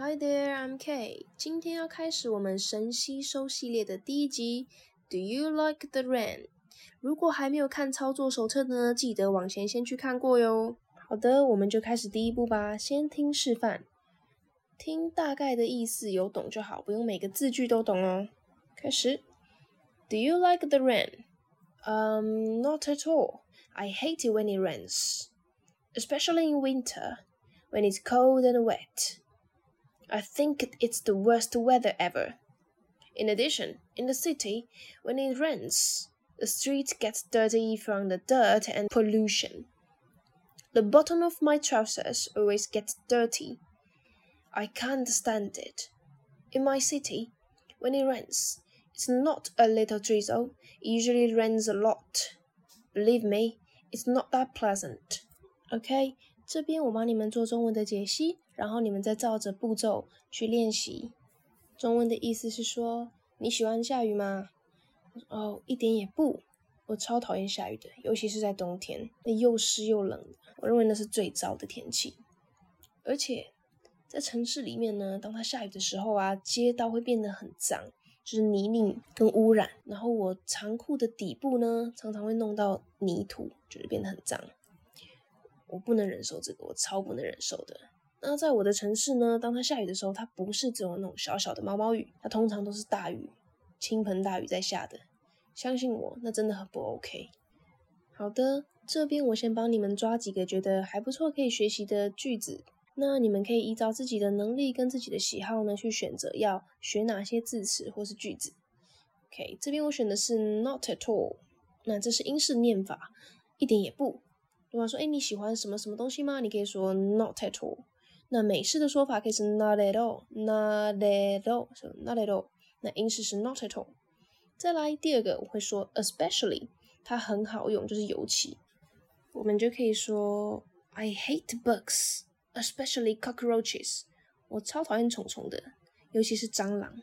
Hi there, I'm Kay。今天要开始我们神吸收系列的第一集。Do you like the rain？如果还没有看操作手册呢，记得往前先去看过哟。好的，我们就开始第一步吧。先听示范，听大概的意思有懂就好，不用每个字句都懂哦。开始。Do you like the rain? Um, not at all. I hate it when it rains, especially in winter, when it's cold and wet. I think it's the worst weather ever. In addition, in the city, when it rains, the street gets dirty from the dirt and pollution. The bottom of my trousers always gets dirty. I can't stand it. In my city, when it rains, it's not a little drizzle, it usually rains a lot. Believe me, it's not that pleasant. OK，这边我帮你们做中文的解析，然后你们再照着步骤去练习。中文的意思是说，你喜欢下雨吗？哦，一点也不，我超讨厌下雨的，尤其是在冬天，那又湿又冷，我认为那是最糟的天气。而且在城市里面呢，当它下雨的时候啊，街道会变得很脏，就是泥泞跟污染。然后我长裤的底部呢，常常会弄到泥土，就是变得很脏。我不能忍受这个，我超不能忍受的。那在我的城市呢，当它下雨的时候，它不是只有那种小小的毛毛雨，它通常都是大雨，倾盆大雨在下的。相信我，那真的很不 OK。好的，这边我先帮你们抓几个觉得还不错可以学习的句子，那你们可以依照自己的能力跟自己的喜好呢，去选择要学哪些字词或是句子。OK，这边我选的是 not at all，那这是英式念法，一点也不。如果说，哎，你喜欢什么什么东西吗？你可以说 not at all。那美式的说法可以是 not at all，not at all，not at all。那英式是 not at all。再来第二个，我会说 especially，它很好用，就是尤其。我们就可以说 I hate bugs，especially cockroaches。我超讨厌虫虫的，尤其是蟑螂。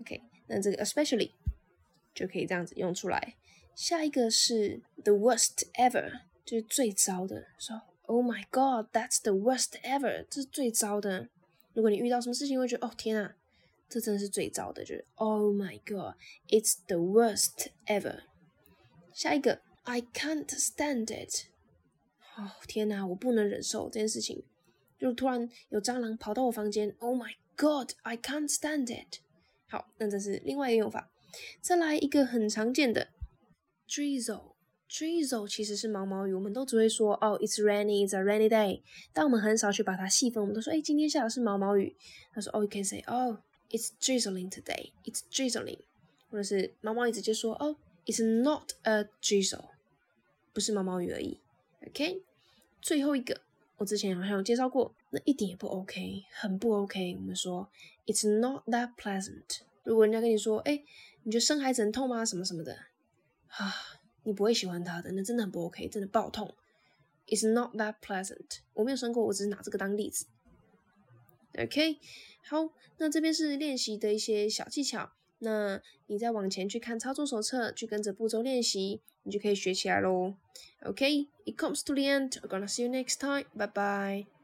OK，那这个 especially 就可以这样子用出来。下一个是 the worst ever。就是最糟的，说 Oh my God, that's the worst ever，这是最糟的。如果你遇到什么事情，会觉得哦天啊，这真的是最糟的，就是 Oh my God, it's the worst ever。下一个 I can't stand it，哦天哪，我不能忍受这件事情。就突然有蟑螂跑到我房间，Oh my God, I can't stand it。好，那这是另外一个用法。再来一个很常见的 drizzle。Drizzle 其实是毛毛雨，我们都只会说哦，It's rainy, it's a rainy day，但我们很少去把它细分。我们都说，哎，今天下的是毛毛雨。他说，哦，You can say, oh, it's drizzling today, it's drizzling，或者是毛毛雨直接说，哦，It's not a drizzle，不是毛毛雨而已。OK，最后一个，我之前好像有介绍过，那一点也不 OK，很不 OK。我们说，It's not that pleasant。如果人家跟你说，哎，你觉得生孩子很痛吗？什么什么的，啊。你不会喜欢他的，那真的很不 OK，真的爆痛。It's not that pleasant。我没有生过，我只是拿这个当例子。OK，好，那这边是练习的一些小技巧。那你再往前去看操作手册，去跟着步骤练习，你就可以学起来喽。OK，it comes to the end. I'm gonna see you next time. Bye bye.